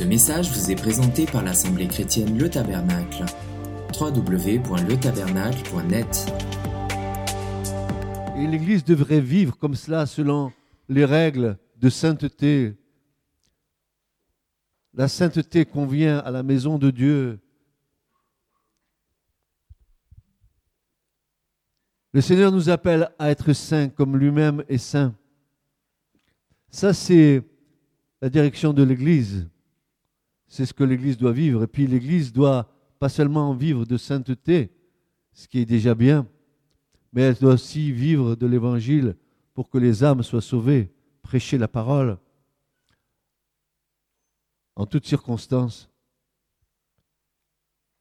Ce message vous est présenté par l'Assemblée chrétienne Le Tabernacle. www.letabernacle.net Et l'Église devrait vivre comme cela selon les règles de sainteté. La sainteté convient à la maison de Dieu. Le Seigneur nous appelle à être saints comme lui-même est saint. Ça, c'est la direction de l'Église. C'est ce que l'Église doit vivre. Et puis l'Église doit pas seulement vivre de sainteté, ce qui est déjà bien, mais elle doit aussi vivre de l'Évangile pour que les âmes soient sauvées, prêcher la parole en toutes circonstances.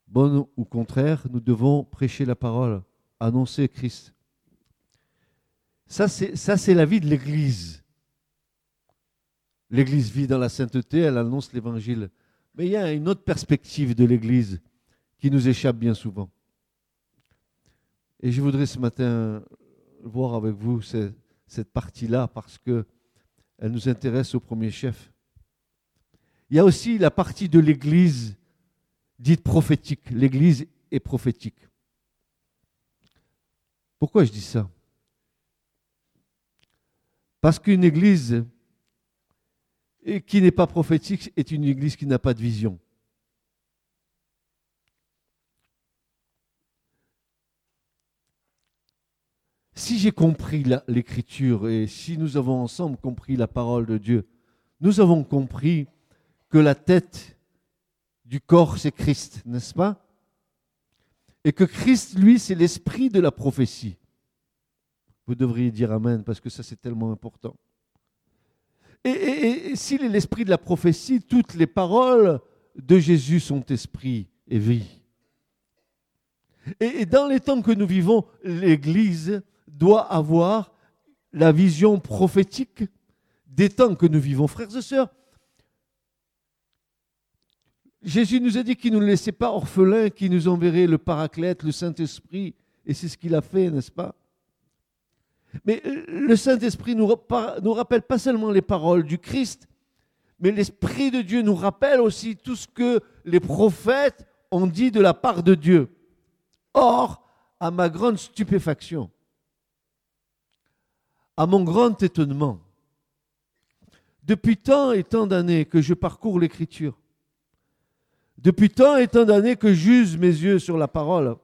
Bonne ou contraire, nous devons prêcher la parole, annoncer Christ. Ça, c'est la vie de l'Église. L'Église vit dans la sainteté, elle annonce l'Évangile. Mais il y a une autre perspective de l'Église qui nous échappe bien souvent. Et je voudrais ce matin voir avec vous cette, partie-là parce qu'elle nous intéresse au premier chef. Il y a aussi la partie de l'Église dite prophétique. L'Église est prophétique. Pourquoi je dis ça? Parce qu'une Église et qui n'est pas prophétique est une église qui n'a pas de vision. Si j'ai compris l'écriture et si nous avons ensemble compris la parole de Dieu, nous avons compris que la tête du corps, c'est Christ, n'est-ce pas? Et que Christ, lui, c'est l'esprit de la prophétie. Vous devriez dire Amen parce que ça, c'est tellement important. Et, s'il est l'esprit de la prophétie, toutes les paroles de Jésus sont esprit et vie. Et, dans les temps que nous vivons, l'Église doit avoir la vision prophétique des temps que nous vivons. Frères et sœurs, Jésus nous a dit qu'il ne nous laissait pas orphelins, qu'il nous enverrait le Paraclète, le Saint-Esprit, et c'est ce qu'il a fait, n'est-ce pas? Mais euh, le Saint-Esprit nous, nous rappelle pas seulement les paroles du Christ, mais l'Esprit de Dieu nous rappelle aussi tout ce que les prophètes ont dit de la part de Dieu. Or, à ma grande stupéfaction, à mon grand étonnement, depuis tant et tant d'années que je parcours l'Écriture, depuis tant et tant d'années que j'use mes yeux sur la parole,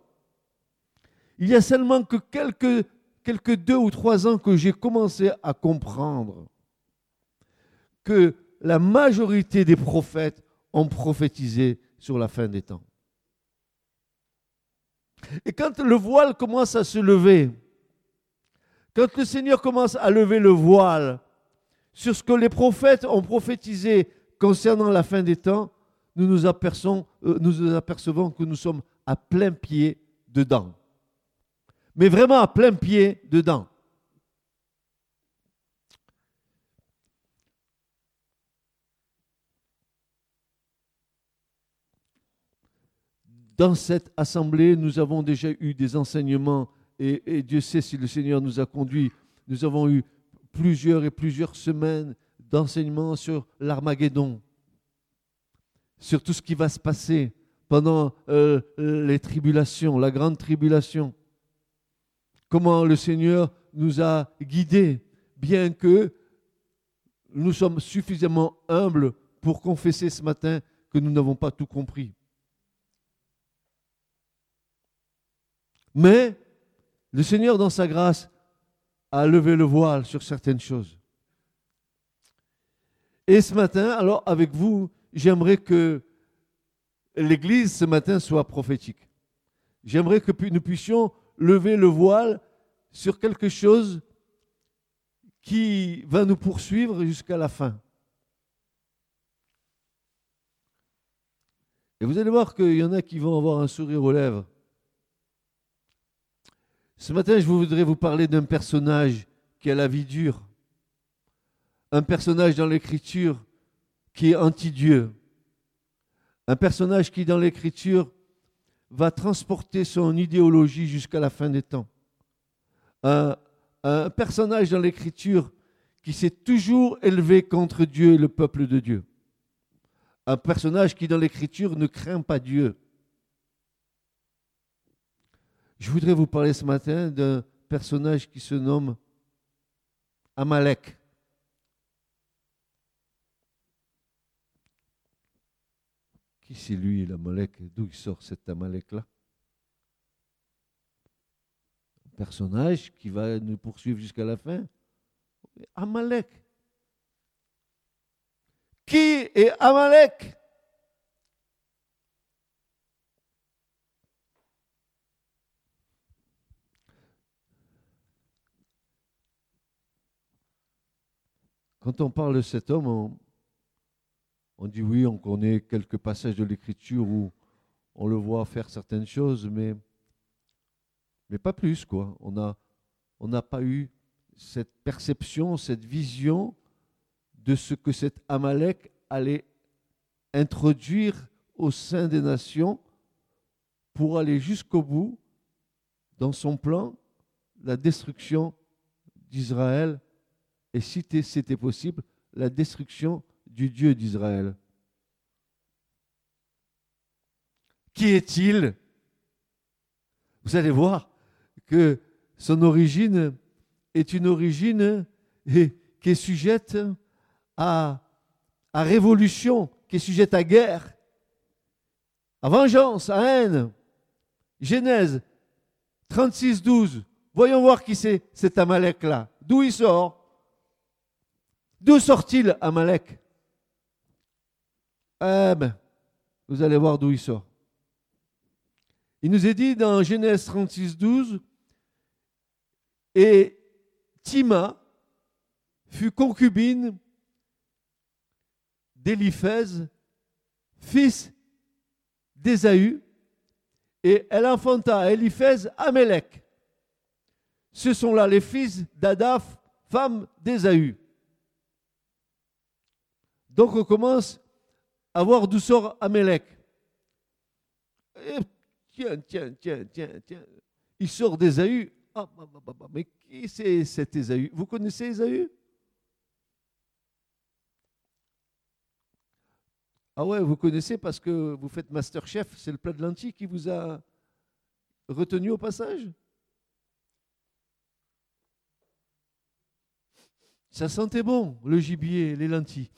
il y a seulement que quelques quelques deux ou trois ans que j'ai commencé à comprendre que la majorité des prophètes ont prophétisé sur la fin des temps. Et quand le voile commence à se lever, quand le Seigneur commence à lever le voile sur ce que les prophètes ont prophétisé concernant la fin des temps, nous nous apercevons, euh, nous nous apercevons que nous sommes à plein pied dedans mais vraiment à plein pied dedans. Dans cette assemblée, nous avons déjà eu des enseignements et, Dieu sait si le Seigneur nous a conduits. Nous avons eu plusieurs et plusieurs semaines d'enseignements sur l'Armageddon, sur tout ce qui va se passer pendant euh, les tribulations, la grande tribulation comment le Seigneur nous a guidés, bien que nous sommes suffisamment humbles pour confesser ce matin que nous n'avons pas tout compris. Mais le Seigneur, dans sa grâce, a levé le voile sur certaines choses. Et ce matin, alors avec vous, j'aimerais que l'Église ce matin soit prophétique. J'aimerais que nous puissions lever le voile sur quelque chose qui va nous poursuivre jusqu'à la fin. Et vous allez voir qu'il y en a qui vont avoir un sourire aux lèvres. Ce matin, je voudrais vous parler d'un personnage qui a la vie dure. Un personnage dans l'Écriture qui est anti-Dieu. Un personnage qui, dans l'Écriture, va transporter son idéologie jusqu'à la fin des temps. Un, personnage dans l'Écriture qui s'est toujours élevé contre Dieu et le peuple de Dieu. un personnage qui dans l'écriture ne craint pas Dieu. Je voudrais vous parler ce matin d'un personnage qui se nomme Amalek. Qui c'est lui, l'Amalek D'où il sort cet Amalek-là? Un personnage qui va nous poursuivre jusqu'à la fin? Amalek. Qui est Amalek? Quand on parle de cet homme, on, on dit oui, on connaît quelques passages de l'Écriture où on le voit faire certaines choses, mais, pas plus, quoi. On n'a on n'a pas eu cette perception, cette vision de ce que cet Amalek allait introduire au sein des nations pour aller jusqu'au bout dans son plan, la destruction d'Israël et si c'était possible, la destruction du Dieu d'Israël. Qui est-il? Vous allez voir que son origine est une origine qui est sujette à, révolution, qui est sujette à guerre, à vengeance, à haine. Genèse 36, 12. Voyons voir qui c'est cet Amalek-là. D'où il sort? D'où sort-il Amalek? Eh ben, vous allez voir d'où il sort. Il nous est dit dans Genèse 36, 12, et Tima fut concubine d'Éliphaz, fils d'Ésaü, et elle enfanta à Éliphaz Amalek. Ce sont là les fils d'Adaph, femme d'Ésaü. Donc on commence à voir d'où sort Amélec. tiens, tiens, tiens, tiens, tiens. Il sort d'Ésaü. Ah, bah, bah, bah, mais qui c'est cet Ésaü? Vous connaissez Ésaü? Ah ouais, vous connaissez parce que vous faites Masterchef, c'est le plat de lentilles qui vous a retenu au passage? Ça sentait bon, le gibier, les lentilles.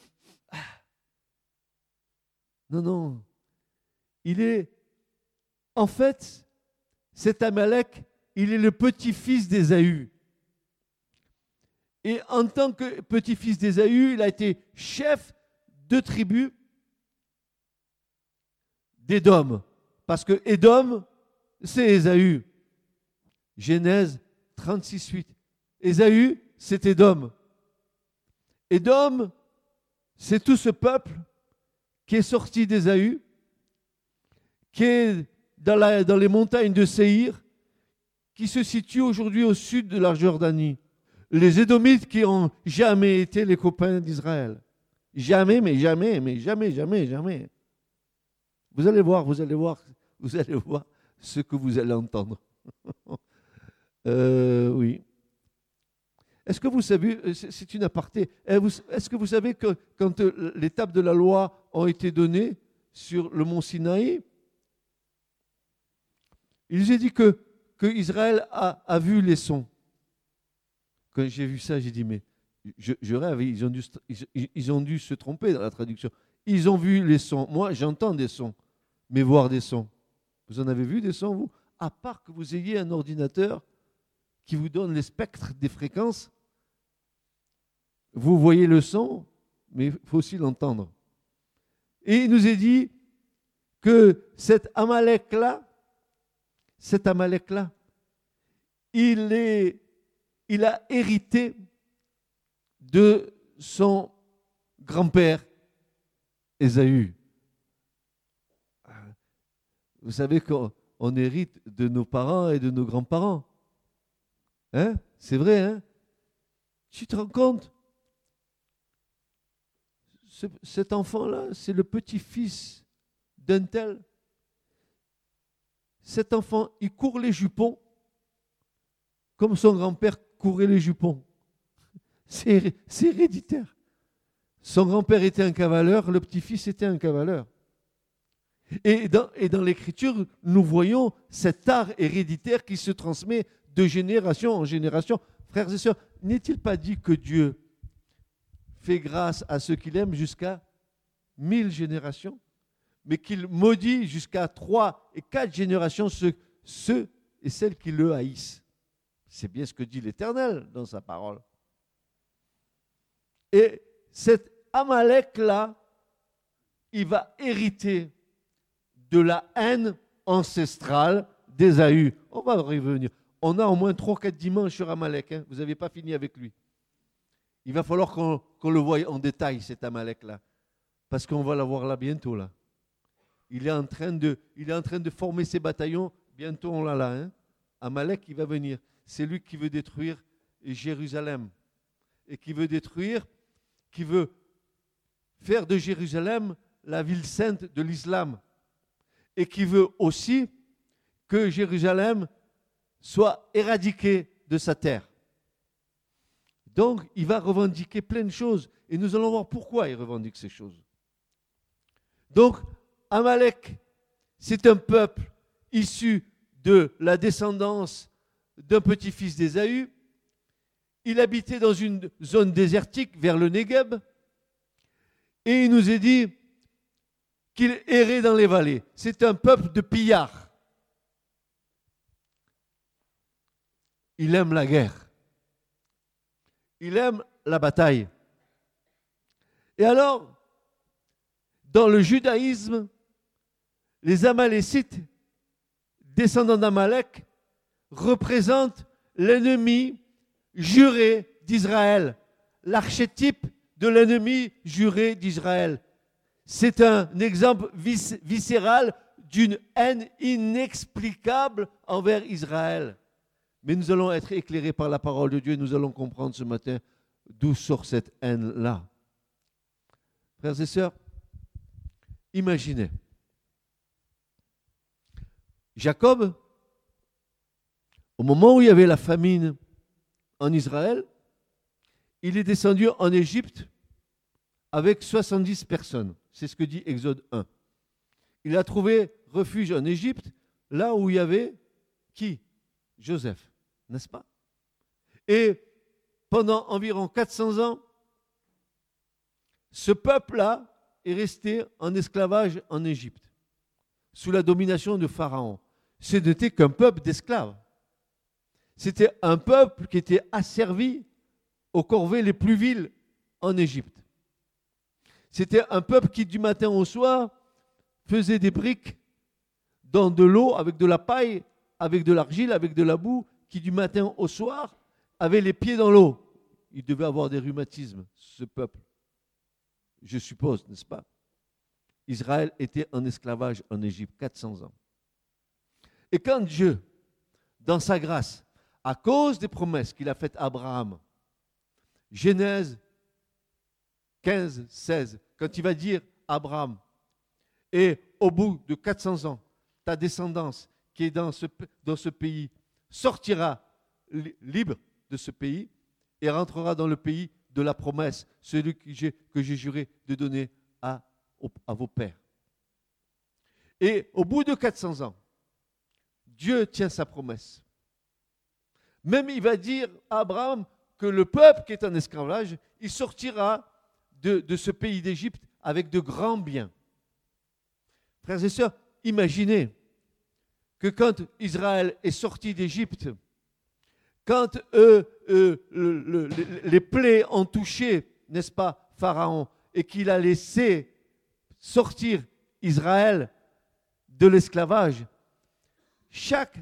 Non, non. Il est, en fait, cet Amalek, il est le petit-fils d'Ésaü. Et en tant que petit-fils d'Ésaü, il a été chef de tribu d'Édom. Parce que Édom, c'est Ésaü. Genèse 36, 8. Ésaü, c'est Édom. Édom, c'est tout ce peuple qui est sorti d'Ésaü, qui est dans, les montagnes de Séhir, qui se situe aujourd'hui au sud de la Jordanie. Les Édomites qui ont jamais été les copains d'Israël. Jamais, mais jamais, mais jamais, jamais, jamais. Vous allez voir, vous allez voir, vous allez voir ce que vous allez entendre. euh, oui. Est-ce que vous savez, euh, c'est une aparté, est-ce que vous savez que quand euh, les tables de la loi ont été données sur le mont Sinaï, il nous est dit que, que Israël a, vu les sons. Quand j'ai vu ça, j'ai dit, mais je, rêve, ils ont, dû, ils ont dû se tromper dans la traduction. Ils ont vu les sons. Moi, j'entends des sons, mais voir des sons. Vous en avez vu des sons, vous? À part que vous ayez un ordinateur qui vous donne les spectres des fréquences, vous voyez le son, mais il faut aussi l'entendre. Et il nous est dit que cet Amalek-là, cet Amalek-là, il, est, il a hérité de son grand-père, Ésaü. Vous savez qu'on hérite de nos parents et de nos grands-parents. Hein? C'est vrai, hein? Tu te rends compte? Cet enfant-là, c'est le petit-fils d'un tel. Cet enfant, il court les jupons comme son grand-père courait les jupons. C'est héréditaire. Son grand-père était un cavaleur, le petit-fils était un cavaleur. Et dans, l'écriture, nous voyons cet art héréditaire qui se transmet de génération en génération. Frères et sœurs, n'est-il pas dit que Dieu fait grâce à ceux qu'il aime jusqu'à mille générations, mais qu'il maudit jusqu'à trois et quatre générations ceux, et celles qui le haïssent. C'est bien ce que dit l'Éternel dans sa parole. Et cet Amalek-là, il va hériter de la haine ancestrale d'Ésaü. On va revenir. On a au moins 3-4 dimanches sur Amalek. Hein. Vous n'avez pas fini avec lui. Il va falloir qu'on le voie en détail, cet Amalek-là. Parce qu'on va l'avoir là bientôt. Là. Il, est en train de, il est en train de former ses bataillons. Bientôt, on l'a là. Hein. Amalek, il va venir. C'est lui qui veut détruire Jérusalem. Et qui veut détruire, qui veut faire de Jérusalem la ville sainte de l'islam et qui veut aussi que Jérusalem soit éradiquée de sa terre. Donc, il va revendiquer plein de choses et nous allons voir pourquoi il revendique ces choses. Donc, Amalek, c'est un peuple issu de la descendance d'un petit-fils d'Ésaü. Il habitait dans une zone désertique vers le Negev. Et il nous est dit, qu'il errait dans les vallées. C'est un peuple de pillards. Il aime la guerre. Il aime la bataille. Et alors, dans le judaïsme, les Amalécites, descendants d'Amalek, représentent l'ennemi juré d'Israël, l'archétype de l'ennemi juré d'Israël. C'est un exemple viscéral d'une haine inexplicable envers Israël. Mais nous allons être éclairés par la parole de Dieu et nous allons comprendre ce matin d'où sort cette haine-là. Frères et sœurs, imaginez. Jacob, au moment où il y avait la famine en Israël, il est descendu en Égypte avec 70 personnes. C'est ce que dit Exode 1. Il a trouvé refuge en Égypte, là où il y avait qui? Joseph, n'est-ce pas? Et pendant environ 400 ans, ce peuple-là est resté en esclavage en Égypte, sous la domination de Pharaon. Ce n'était qu'un peuple d'esclaves. C'était un peuple qui était asservi aux corvées les plus viles en Égypte. C'était un peuple qui, du matin au soir, faisait des briques dans de l'eau, avec de la paille, avec de l'argile, avec de la boue, qui, du matin au soir, avait les pieds dans l'eau. Il devait avoir des rhumatismes, ce peuple. Je suppose, n'est-ce pas? Israël était en esclavage en Égypte 400 ans. Et quand Dieu, dans sa grâce, à cause des promesses qu'il a faites à Abraham, Genèse 15, 16, quand il va dire Abraham, et au bout de 400 ans, ta descendance qui est dans ce, dans ce pays sortira libre de ce pays et rentrera dans le pays de la promesse, celui que j'ai juré de donner à, vos pères. Et au bout de 400 ans, Dieu tient sa promesse. Même il va dire à Abraham que le peuple qui est en esclavage, il sortira de, ce pays d'Égypte avec de grands biens. Frères et sœurs, imaginez que quand Israël est sorti d'Égypte, quand les plaies ont touché, n'est-ce pas, Pharaon, et qu'il a laissé sortir Israël de l'esclavage, chaque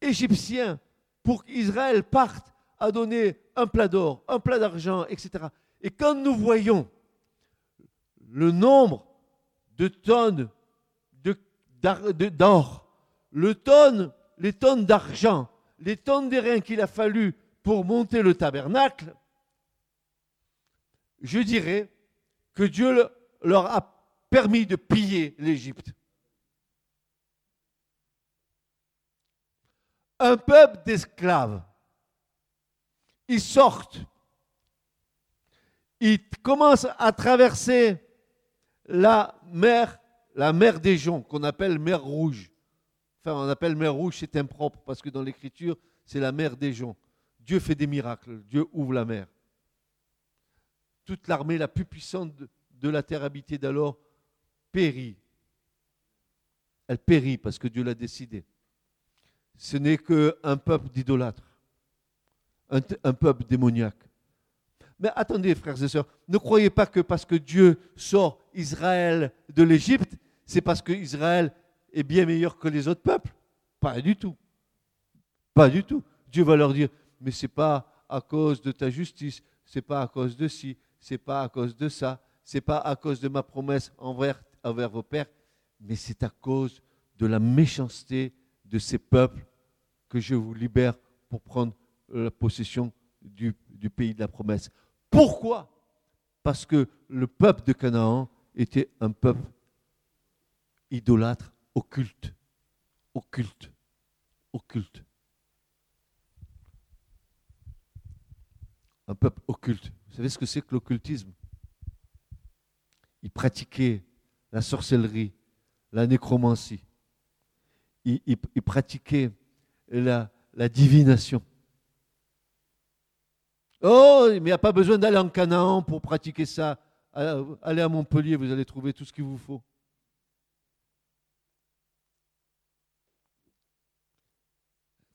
Égyptien, pour qu'Israël parte, a donné un plat d'or, un plat d'argent, etc. Et quand nous voyons le nombre de tonnes d'or, les tonnes d'argent, les tonnes d'airain qu'il a fallu pour monter le tabernacle, je dirais que Dieu leur a permis de piller l'Égypte. Un peuple d'esclaves, ils sortent ils commencent à traverser la mer, la mer des joncs, qu'on appelle mer rouge. Enfin, on appelle mer rouge, c'est impropre, parce que dans l'écriture, c'est la mer des joncs. Dieu fait des miracles, Dieu ouvre la mer. Toute l'armée la plus puissante de la terre habitée d'alors périt. Elle périt parce que Dieu l'a décidé. Ce n'est qu'un peuple d'idolâtres, un, un peuple démoniaque. Mais attendez, frères et sœurs, ne croyez pas que parce que Dieu sort Israël de l'Égypte, c'est parce que Israël est bien meilleur que les autres peuples. Pas du tout. Pas du tout. Dieu va leur dire, mais ce n'est pas à cause de ta justice, ce n'est pas à cause de ci, ce n'est pas à cause de ça, ce n'est pas à cause de ma promesse envers, vos pères, mais c'est à cause de la méchanceté de ces peuples que je vous libère pour prendre la possession du pays de la promesse. Pourquoi? Parce que le peuple de Canaan était un peuple idolâtre, occulte, occulte, occulte. Un peuple occulte. Vous savez ce que c'est que l'occultisme? Ils pratiquaient la sorcellerie, la nécromancie. Ils, pratiquaient la divination. Oh, mais il n'y a pas besoin d'aller en Canaan pour pratiquer ça. Allez à Montpellier, vous allez trouver tout ce qu'il vous faut.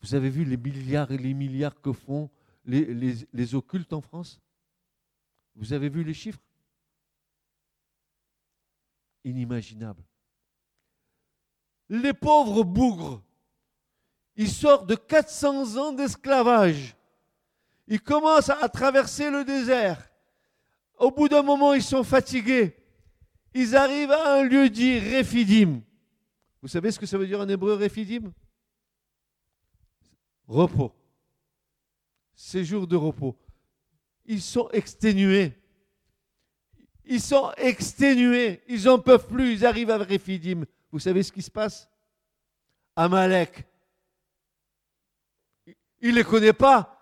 Vous avez vu les milliards et les milliards que font les, occultes en France? Vous avez vu les chiffres? Inimaginable. Les pauvres bougres, ils sortent de 400 ans d'esclavage ils commencent à traverser le désert. Au bout d'un moment, ils sont fatigués. Ils arrivent à un lieu dit Réphidim. Vous savez ce que ça veut dire en hébreu Réphidim? Repos. Séjour de repos. Ils sont exténués. Ils sont exténués. Ils n'en peuvent plus. Ils arrivent à Réphidim. Vous savez ce qui se passe? Amalek. Il ne les connaît pas.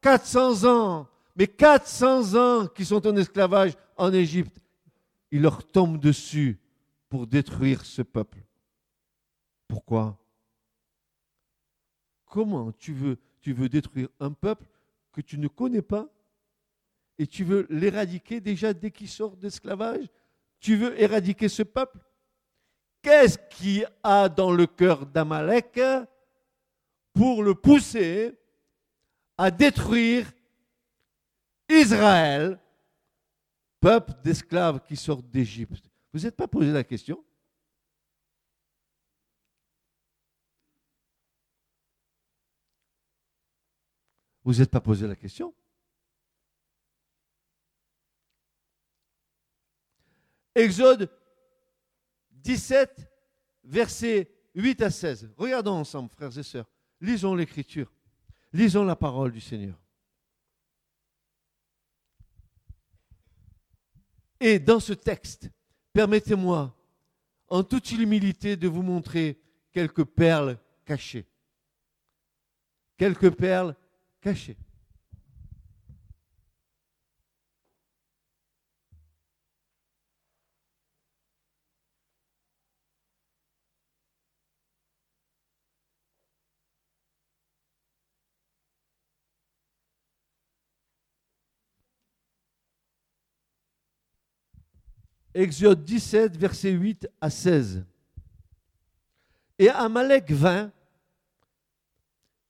400 ans, mais 400 ans qui sont en esclavage en Égypte, il leur tombe dessus pour détruire ce peuple. Pourquoi? Comment tu veux, détruire un peuple que tu ne connais pas et tu veux l'éradiquer déjà dès qu'il sort d'esclavage? Tu veux éradiquer ce peuple? Qu'est-ce qu'il a dans le cœur d'Amalek pour le pousser à détruire Israël, peuple d'esclaves qui sortent d'Égypte? Vous n'êtes pas posé la question? Vous n'êtes pas posé la question Exode 17, versets 8 à 16. Regardons ensemble, frères et sœurs. Lisons l'Écriture. Lisons la parole du Seigneur. Et dans ce texte, permettez-moi, en toute humilité, de vous montrer quelques perles cachées. Quelques perles cachées. Exode 17, versets 8 à 16. Et Amalek vint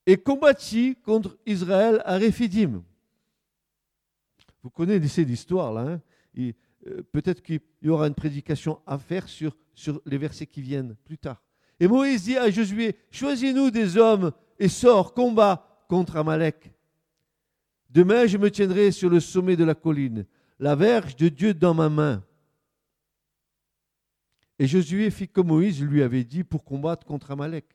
et combattit contre Israël à Réphidim. Vous connaissez l'histoire là. Hein euh, Peut-être qu'il y aura une prédication à faire sur, sur les versets qui viennent plus tard. Et Moïse dit à Josué, choisis-nous des hommes et sors, combat contre Amalek. Demain, je me tiendrai sur le sommet de la colline, la verge de Dieu dans ma main. Et Josué fit comme Moïse lui avait dit pour combattre contre Amalek.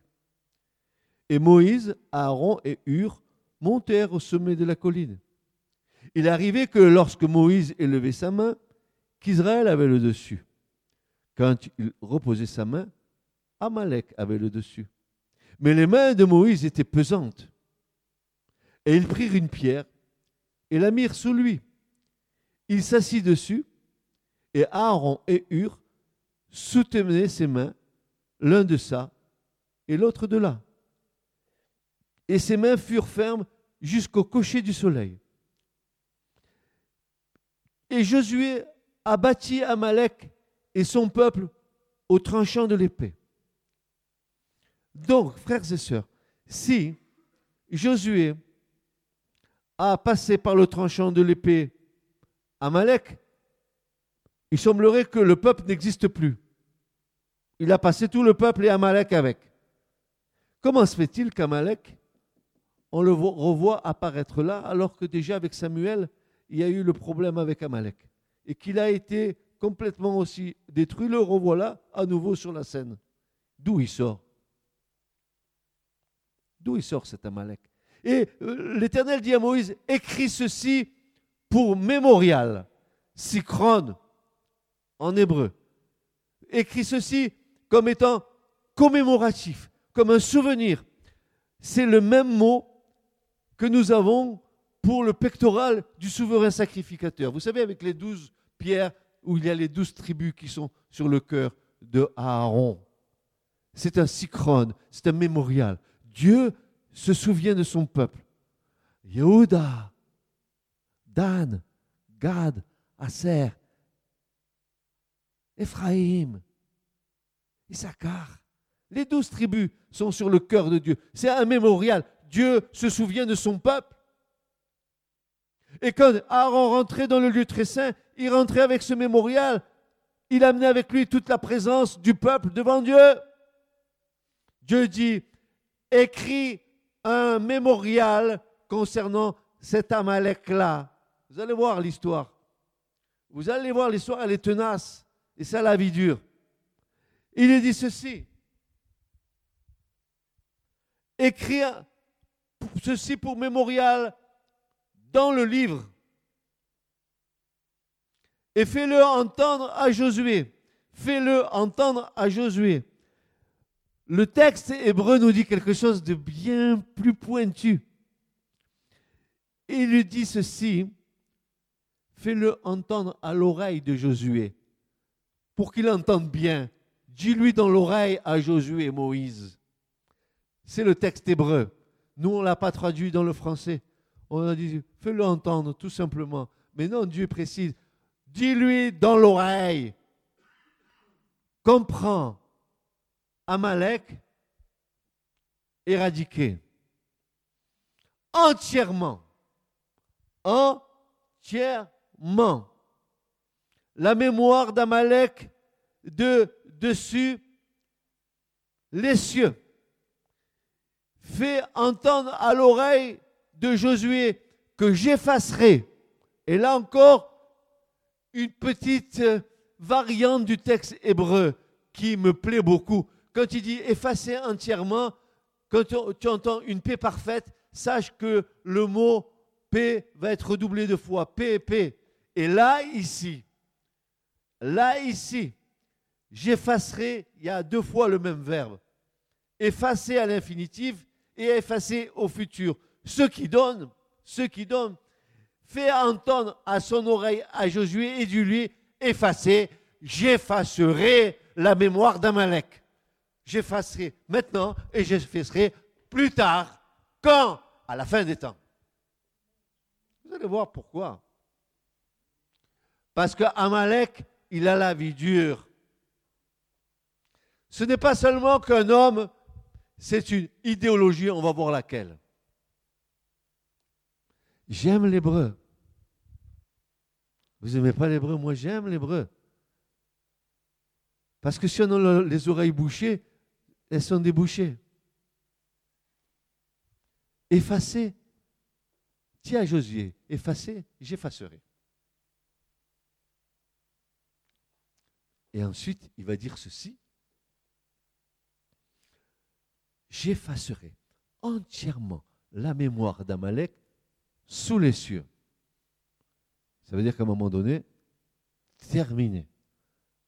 Et Moïse, Aaron et Hur montèrent au sommet de la colline. Il arrivait que lorsque Moïse élevait sa main, qu'Israël avait le dessus. Quand il reposait sa main, Amalek avait le dessus. Mais les mains de Moïse étaient pesantes. Et ils prirent une pierre et la mirent sous lui. il s'assit dessus, et Aaron et Hur soutenaient ses mains, l'un de ça et l'autre de là. Et ses mains furent fermes jusqu'au cocher du soleil. Et Josué abattit Amalek et son peuple au tranchant de l'épée. Donc, frères et sœurs, si Josué a passé par le tranchant de l'épée Amalek, il semblerait que le peuple n'existe plus. Il a passé tout le peuple et Amalek avec. Comment se fait-il qu'Amalek, on le revoit apparaître là, alors que déjà avec Samuel, il y a eu le problème avec Amalek et qu'il a été complètement aussi détruit, le revoilà à nouveau sur la scène. D'où il sort? D'où il sort cet Amalek? Et euh, l'Éternel dit à Moïse, écris ceci pour mémorial, sychrone en hébreu. Écris ceci comme étant commémoratif, comme un souvenir. C'est le même mot que nous avons pour le pectoral du souverain sacrificateur. Vous savez, avec les douze pierres où il y a les douze tribus qui sont sur le cœur de Aaron. C'est un sychrone, c'est un mémorial. Dieu se souvient de son peuple. Yehuda, Dan, Gad, Aser, Ephraïm, Issachar. Les douze tribus sont sur le cœur de Dieu. C'est un mémorial. Dieu se souvient de son peuple. Et quand Aaron rentrait dans le lieu très saint, il rentrait avec ce mémorial. Il amenait avec lui toute la présence du peuple devant Dieu. Dieu dit, écris un mémorial concernant cet Amalek-là. Vous allez voir l'histoire. Vous allez voir l'histoire, elle est tenace. Et ça, la vie dure. Il lui dit ceci. Écris ceci pour mémorial dans le livre et fais-le entendre à Josué. Fais-le entendre à Josué. Le texte hébreu nous dit quelque chose de bien plus pointu. Il lui dit ceci, fais-le entendre à l'oreille de Josué, pour qu'il entende bien. Dis-lui dans l'oreille à Josué et Moïse. C'est le texte hébreu. Nous, on ne l'a pas traduit dans le français. On a dit, fais-le entendre, tout simplement. Mais non, Dieu précise, dis-lui dans l'oreille. Comprends. Amalek éradiqué. Entièrement. Entièrement. La mémoire d'Amalek de dessus les cieux. Fais entendre à l'oreille de Josué que j'effacerai. Et là encore, une petite euh, variante du texte hébreu qui me plaît beaucoup. Quand il dit effacer entièrement, quand tu entends une paix parfaite, sache que le mot paix va être redoublé de fois. Paix, paix. Et là, ici, là, ici, j'effacerai, il y a deux fois le même verbe. Effacer à l'infinitif et effacer au futur. Ce qui donne, ce qui donne, fait entendre à son oreille à Josué et du lui effacer, j'effacerai la mémoire d'Amalek. J'effacerai maintenant et j'effacerai plus tard. Quand? À la fin des temps. Vous allez voir pourquoi. Parce que Amalek, il a la vie dure. Ce n'est pas seulement qu'un homme, c'est une idéologie, on va voir laquelle. J'aime l'hébreu. Vous n'aimez pas l'hébreu? Moi, j'aime l'hébreu. Parce que si on a les oreilles bouchées, elles sont débouchées. Effacez. Tiens, Josué, effacez, j'effacerai. Et ensuite, il va dire ceci. J'effacerai entièrement la mémoire d'Amalek sous les cieux. Ça veut dire qu'à un moment donné, terminé.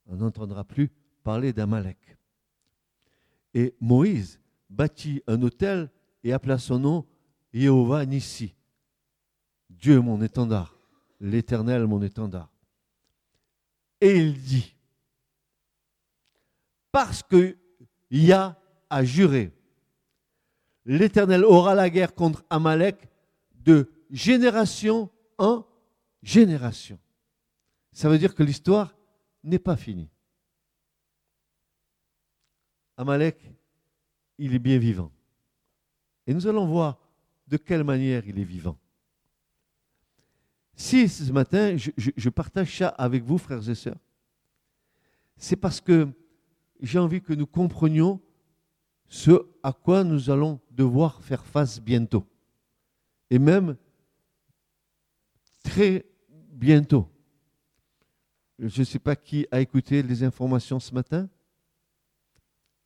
On n'entendra plus parler d'Amalek. Et Moïse bâtit un hôtel et appela son nom Jéhovah Nissi. Dieu mon étendard. l'Éternel mon étendard. Et il dit, parce que Yah a juré, l'Éternel aura la guerre contre Amalek de génération en génération. Ça veut dire que l'histoire n'est pas finie. Amalek, il est bien vivant. Et nous allons voir de quelle manière il est vivant. Si ce matin, je, partage ça avec vous, frères et sœurs, c'est parce que j'ai envie que nous comprenions ce à quoi nous allons devoir faire face bientôt. Et même très bientôt. Je ne sais pas qui a écouté les informations ce matin.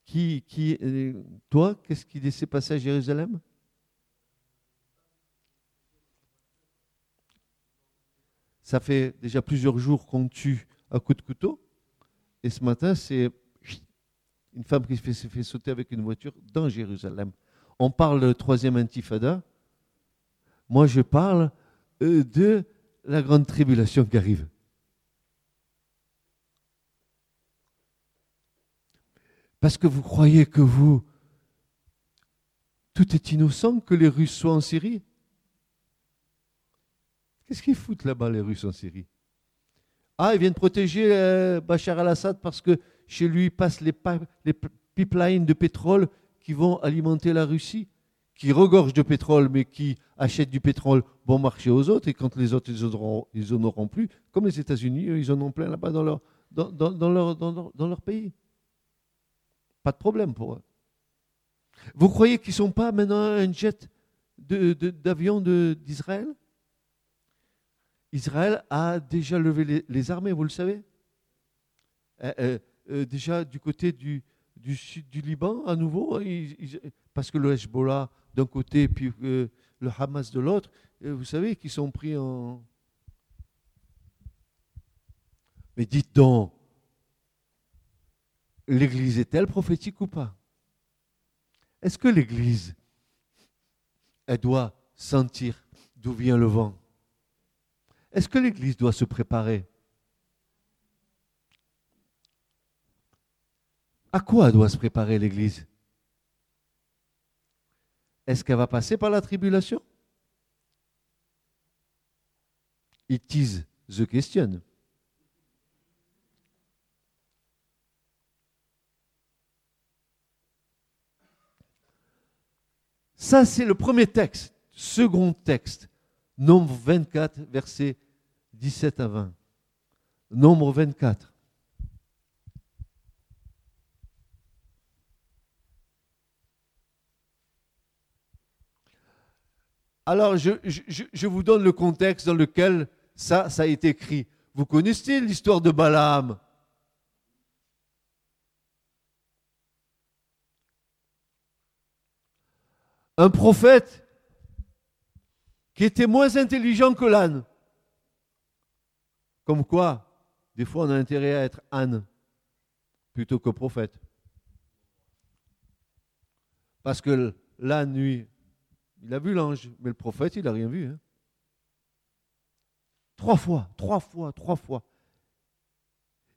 Qui, qui, euh, toi, qu'est-ce qui s'est passé à Jérusalem? Ça fait déjà plusieurs jours qu'on tue à coup de couteau. Et ce matin, c'est une femme qui s'est fait sauter avec une voiture dans Jérusalem. On parle de troisième intifada. Moi, je parle euh, de la grande tribulation qui arrive. Parce que vous croyez que vous, tout est innocent que les Russes soient en Syrie? Qu'est-ce qu'ils foutent là-bas, les Russes en Syrie? Ah, ils viennent protéger euh, Bachar al-Assad parce que chez lui passent les, pipelines de pétrole qui vont alimenter la Russie, qui regorgent de pétrole, mais qui achètent du pétrole bon marché aux autres. Et quand les autres, ils n'en auront, plus, comme les États-Unis, ils en ont plein là-bas dans leur pays. Pas de problème pour eux. Vous croyez qu'ils ne sont pas maintenant un jet d'avion d'Israël? Israël a déjà levé les, armées, vous le savez euh, euh, euh, Déjà du côté du, sud du Liban, à nouveau, parce que le Hezbollah d'un côté, puis le Hamas de l'autre, vous savez qu'ils sont pris en... Mais dites donc, l'Église est-elle prophétique ou pas? Est-ce que l'Église, elle doit sentir d'où vient le vent? Est-ce que l'Église doit se préparer? À quoi doit se préparer l'Église? Est-ce qu'elle va passer par la tribulation? It is the question. Ça, c'est le premier texte. Second texte, Nombre 24, versets 17 à 20. Nombre 24. Alors, je, vous donne le contexte dans lequel ça, ça a été écrit. Vous connaissez l'histoire de Balaam? Un prophète qui était moins intelligent que l'âne. Comme quoi, des fois, on a intérêt à être âne plutôt que prophète. Parce que l'âne, lui, il a vu l'ange, mais le prophète, il n'a rien vu. Hein. Trois fois, trois fois, trois fois.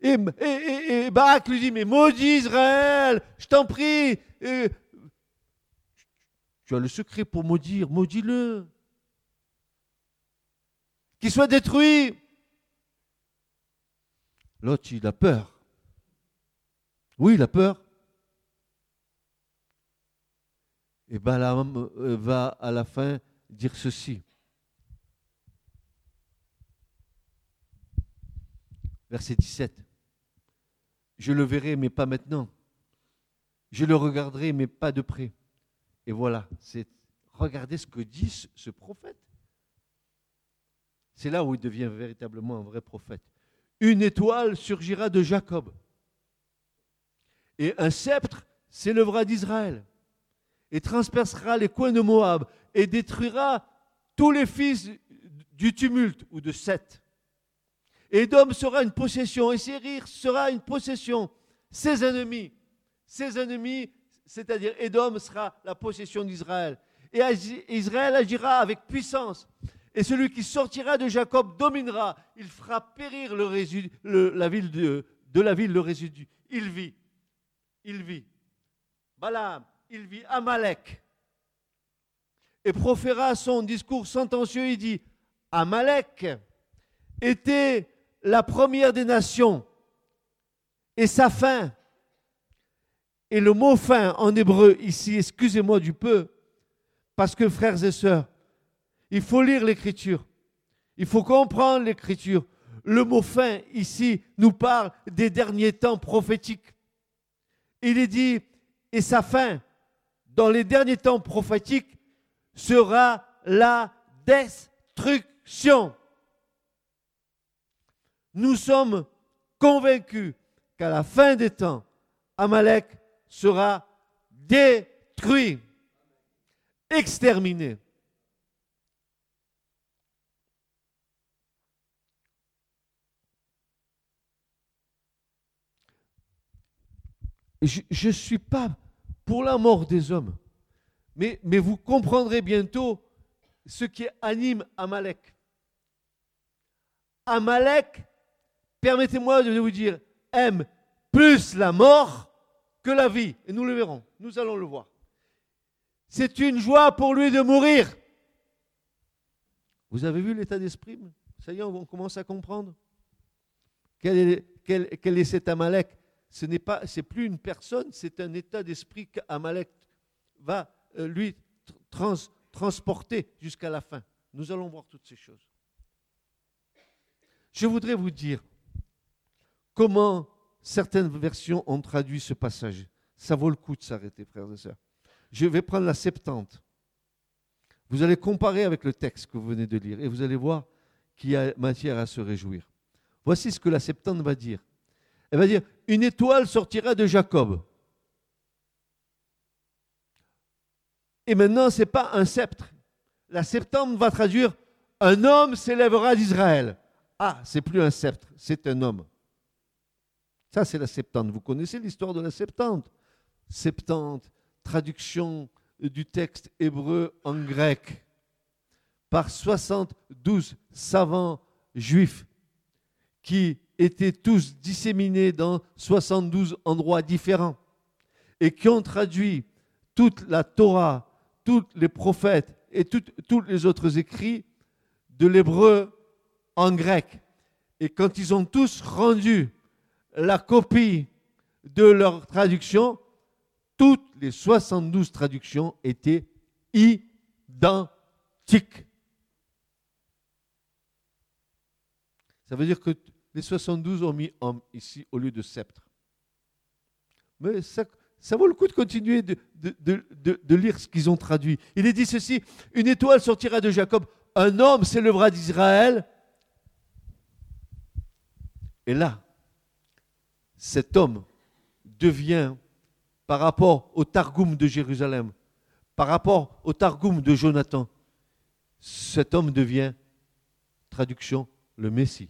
Et, et, Barak lui dit, mais maudit Israël, je t'en prie, tu as le secret pour maudire, maudis-le. Qu'il soit détruit. L'autre, il a peur. Oui, il a peur. Et Balaam euh, va à la fin dire ceci. Verset 17. Je le verrai, mais pas maintenant. Je le regarderai, mais pas de près. Et voilà, c'est regardez ce que dit ce prophète. C'est là où il devient véritablement un vrai prophète. Une étoile surgira de Jacob. Et un sceptre s'élèvera d'Israël. Et transpercera les coins de Moab. Et détruira tous les fils du tumulte ou de Seth. Edom sera une possession. Et Sérir sera une possession. Ses ennemis. Ses ennemis c'est-à-dire Édom sera la possession d'Israël. Et Israël agira avec puissance. Et celui qui sortira de Jacob dominera. Il fera périr le résidu, la ville de, de la ville le résidu. Il vit. Il vit. Balaam, il vit Amalek. Et proféra son discours sentencieux. Il dit Amalek était la première des nations et sa fin. Et le mot fin en hébreu ici, excusez-moi du peu, parce que frères et sœurs, il faut lire l'écriture. Il faut comprendre l'écriture. Le mot fin ici nous parle des derniers temps prophétiques. Il est dit, et sa fin, dans les derniers temps prophétiques, sera la destruction. Nous sommes convaincus qu'à la fin des temps, Amalek sera détruit, exterminé. Je ne suis pas pour la mort des hommes, mais, vous comprendrez bientôt ce qui anime Amalek. Amalek, permettez-moi de vous dire, aime plus la mort que la vie. Et nous le verrons, nous allons le voir. C'est une joie pour lui de mourir. Vous avez vu l'état d'esprit? Ça y est, on commence à comprendre. Quel est, quel est cet Amalek? Ce n'est pas, plus une personne, c'est un état d'esprit qu'Amalek va euh, lui transporter jusqu'à la fin. Nous allons voir toutes ces choses. Je voudrais vous dire comment certaines versions ont traduit ce passage. Ça vaut le coup de s'arrêter, frères et sœurs. Je vais prendre la Septante. Vous allez comparer avec le texte que vous venez de lire et vous allez voir qu'il y a matière à se réjouir. Voici ce que la Septante va dire. Elle va dire Une étoile sortira de Jacob. Et maintenant, ce n'est pas un sceptre. La Septante va traduire Un homme s'élèvera d'Israël. Ah, c'est plus un sceptre, c'est un homme. Ça, c'est la Septante. Vous connaissez l'histoire de la Septante? Septante, traduction du texte hébreu en grec par 72 savants juifs qui étaient tous disséminés dans 72 endroits différents et qui ont traduit toute la Torah, tous les prophètes et tous les autres écrits de l'hébreu en grec. Et quand ils ont tous rendu la copie de leur traduction, toutes les 72 traductions étaient identiques. Ça veut dire que les 72 ont mis homme ici au lieu de sceptre. Mais ça, vaut le coup de continuer de, de lire ce qu'ils ont traduit. Il est dit ceci, une étoile sortira de Jacob, un homme s'élèvera d'Israël. Et là, cet homme devient, par rapport au Targum de Jérusalem, par rapport au Targum de Jonathan, cet homme devient, traduction, le Messie.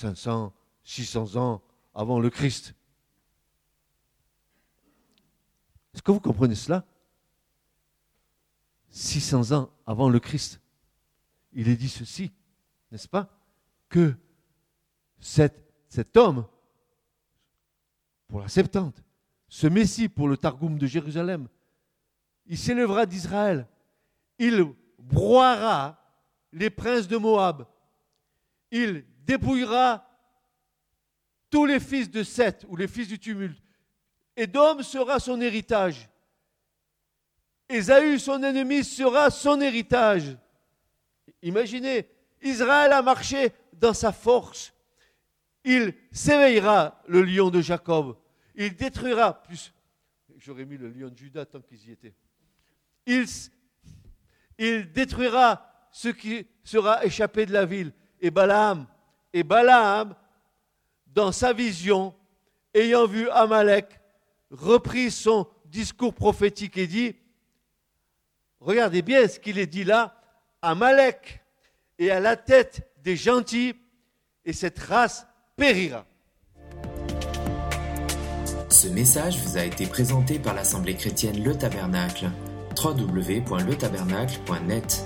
500, ah, 600 ans avant le Christ. Est-ce que vous comprenez cela? 600 ans avant le Christ, il est dit ceci, n'est-ce pas? Que cet, homme, pour la Septante, ce Messie pour le Targum de Jérusalem, il s'élèvera d'Israël, il broiera les princes de Moab, il dépouillera tous les fils de Seth ou les fils du tumulte. Édom sera son héritage. Ésaü, son ennemi, sera son héritage. Imaginez, Israël a marché dans sa force il s'éveillera, le lion de Jacob. Il détruira, plus, j'aurais mis le lion de Judas tant qu'ils y étaient. Il, il détruira ce qui sera échappé de la ville. Et Balaam, et Balaam, dans sa vision, ayant vu Amalek, reprit son discours prophétique et dit, regardez bien ce qu'il est dit là, Amalek est à la tête des gentils, et cette race périra. Ce message vous a été présenté par l'Assemblée chrétienne Le Tabernacle. www.letabernacle.net.